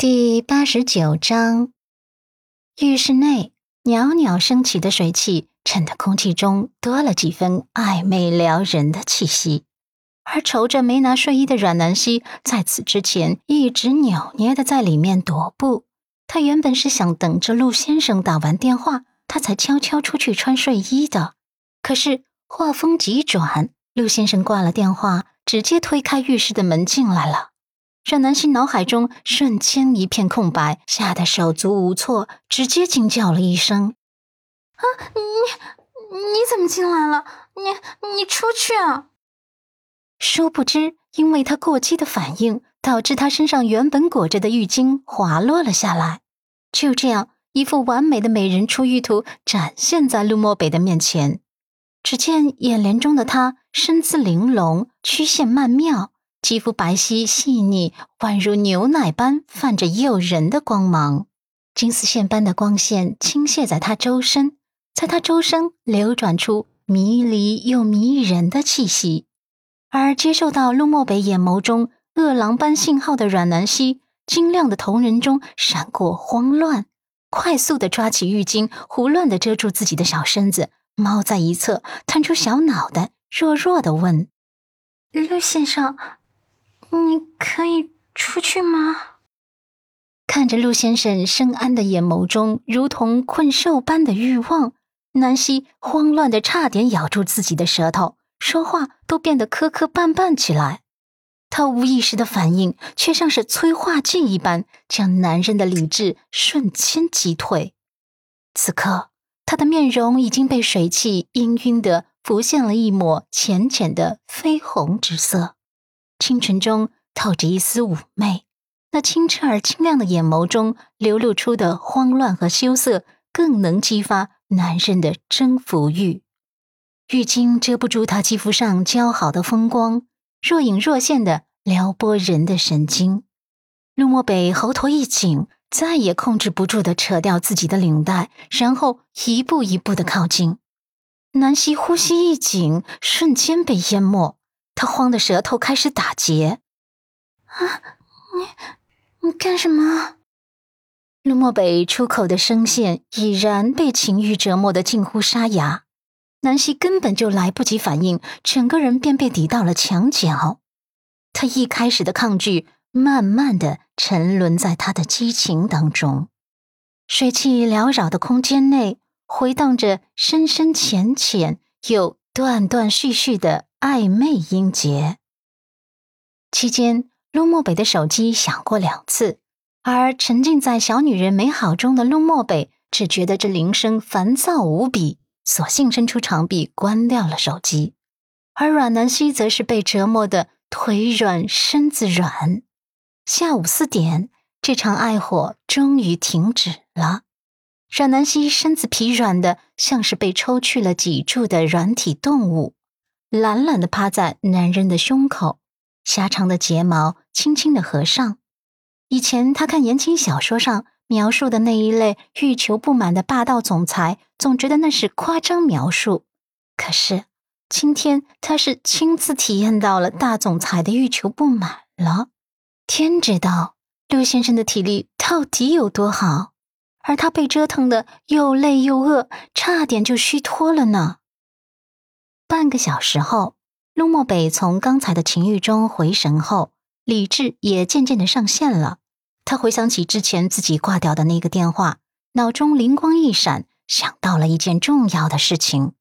第八十九章，浴室内袅袅升起的水汽，衬得空气中多了几分暧昧撩人的气息。而愁着没拿睡衣的阮南希，在此之前一直扭捏的在里面踱步。他原本是想等着陆先生打完电话，他才悄悄出去穿睡衣的。可是话锋急转，陆先生挂了电话，直接推开浴室的门进来了。让南希脑海中瞬间一片空白，吓得手足无措，直接惊叫了一声：“啊，你你怎么进来了？你你出去啊！”殊不知，因为他过激的反应，导致他身上原本裹着的浴巾滑落了下来。就这样，一副完美的美人出浴图展现在陆漠北的面前。只见眼帘中的他，身姿玲珑，曲线曼妙。肌肤白皙细腻，宛如牛奶般泛着诱人的光芒，金丝线般的光线倾泻在她周身，在她周身流转出迷离又迷人的气息。而接受到陆漠北眼眸中饿狼般信号的阮南希，晶亮的瞳仁中闪过慌乱，快速的抓起浴巾，胡乱的遮住自己的小身子，猫在一侧，探出小脑袋，弱弱的问：“陆先生。”你可以出去吗？看着陆先生深谙的眼眸中如同困兽般的欲望，南希慌乱的差点咬住自己的舌头，说话都变得磕磕绊绊起来。他无意识的反应，却像是催化剂一般，将男人的理智瞬间击退。此刻，他的面容已经被水汽氤氲的浮现了一抹浅浅的绯红之色。清纯中透着一丝妩媚，那清澈而清亮的眼眸中流露出的慌乱和羞涩，更能激发男人的征服欲。浴巾遮不住他肌肤上姣好的风光，若隐若现的撩拨人的神经。陆漠北喉头一紧，再也控制不住的扯掉自己的领带，然后一步一步的靠近。南希呼吸一紧，瞬间被淹没。他慌的舌头开始打结，啊，你你干什么？陆漠北出口的声线已然被情欲折磨的近乎沙哑，南希根本就来不及反应，整个人便被抵到了墙角。他一开始的抗拒，慢慢的沉沦在他的激情当中。水汽缭绕的空间内，回荡着深深浅浅又断断续续的。暧昧音节。期间，陆漠北的手机响过两次，而沉浸在小女人美好中的陆漠北只觉得这铃声烦躁无比，索性伸出长臂关掉了手机。而阮南希则是被折磨的腿软身子软。下午四点，这场爱火终于停止了。阮南希身子疲软的，像是被抽去了脊柱的软体动物。懒懒的趴在男人的胸口，狭长的睫毛轻轻的合上。以前他看言情小说上描述的那一类欲求不满的霸道总裁，总觉得那是夸张描述。可是今天他是亲自体验到了大总裁的欲求不满了。天知道刘先生的体力到底有多好，而他被折腾的又累又饿，差点就虚脱了呢。半个小时后，陆漠北从刚才的情欲中回神后，理智也渐渐的上线了。他回想起之前自己挂掉的那个电话，脑中灵光一闪，想到了一件重要的事情。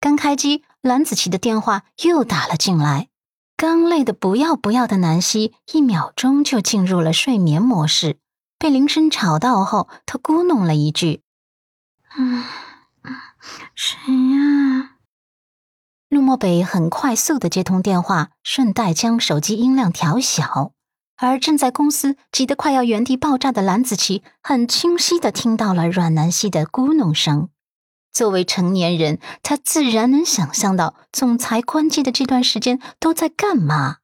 刚开机，蓝子琪的电话又打了进来。刚累得不要不要的南希，一秒钟就进入了睡眠模式。被铃声吵到后，他咕哝了一句：“嗯，谁？”漠北很快速的接通电话，顺带将手机音量调小，而正在公司急得快要原地爆炸的蓝子琪，很清晰的听到了阮南希的咕哝声。作为成年人，他自然能想象到总裁关机的这段时间都在干嘛。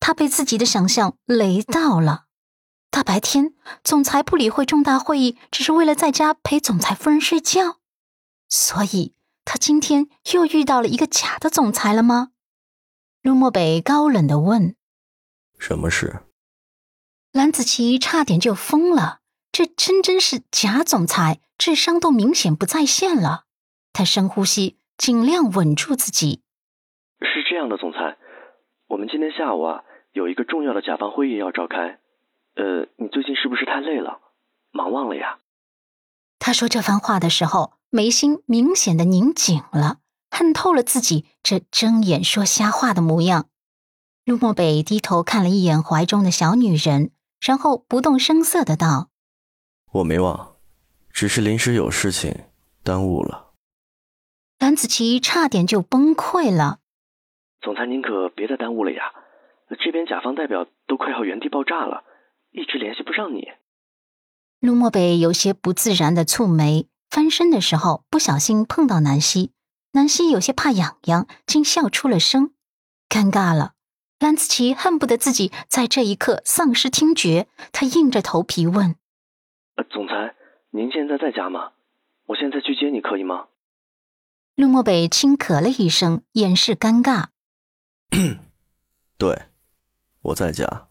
他被自己的想象雷到了。大白天，总裁不理会重大会议，只是为了在家陪总裁夫人睡觉，所以。他今天又遇到了一个假的总裁了吗？陆漠北高冷的问：“什么事？”蓝子琪差点就疯了，这真真是假总裁，智商都明显不在线了。他深呼吸，尽量稳住自己。是这样的，总裁，我们今天下午啊有一个重要的甲方会议要召开。呃，你最近是不是太累了，忙忘了呀？他说这番话的时候，眉心明显的拧紧了，恨透了自己这睁眼说瞎话的模样。陆漠北低头看了一眼怀中的小女人，然后不动声色的道：“我没忘，只是临时有事情耽误了。”蓝子琪差点就崩溃了。总裁，您可别再耽误了呀！这边甲方代表都快要原地爆炸了。一直联系不上你，陆漠北有些不自然的蹙眉，翻身的时候不小心碰到南希，南希有些怕痒痒，竟笑出了声，尴尬了。兰子琪恨不得自己在这一刻丧失听觉，他硬着头皮问：“总裁，您现在在家吗？我现在去接你可以吗？”陆漠北轻咳了一声，掩饰尴尬：“对，我在家。”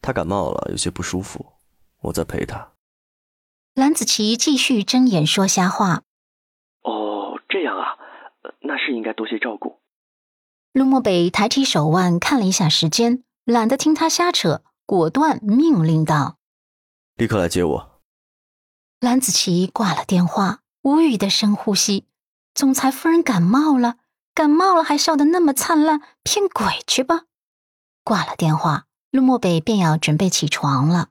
他感冒了，有些不舒服，我在陪他。蓝子琪继续睁眼说瞎话。哦，这样啊，那是应该多些照顾。陆漠北抬起手腕看了一下时间，懒得听他瞎扯，果断命令道：“立刻来接我。”蓝子琪挂了电话，无语的深呼吸。总裁夫人感冒了，感冒了还笑得那么灿烂，骗鬼去吧！挂了电话。陆漠北便要准备起床了，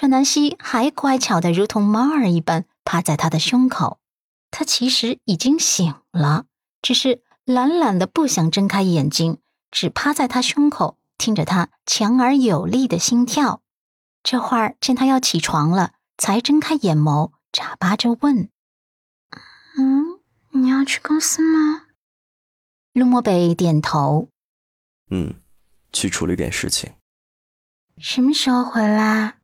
阮南希还乖巧的如同猫儿一般趴在他的胸口。他其实已经醒了，只是懒懒的不想睁开眼睛，只趴在他胸口，听着他强而有力的心跳。这会儿见他要起床了，才睁开眼眸，眨巴着问：“嗯，你要去公司吗？”陆漠北点头：“嗯，去处理点事情。”什么时候回来？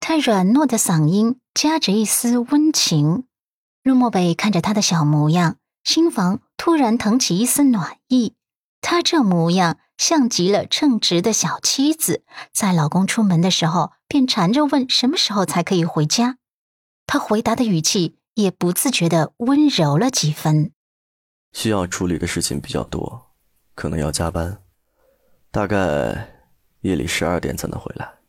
他软糯的嗓音夹着一丝温情。陆漠北看着他的小模样，心房突然腾起一丝暖意。他这模样像极了称职的小妻子，在老公出门的时候便缠着问什么时候才可以回家。他回答的语气也不自觉的温柔了几分。需要处理的事情比较多，可能要加班，大概。夜里十二点才能回来。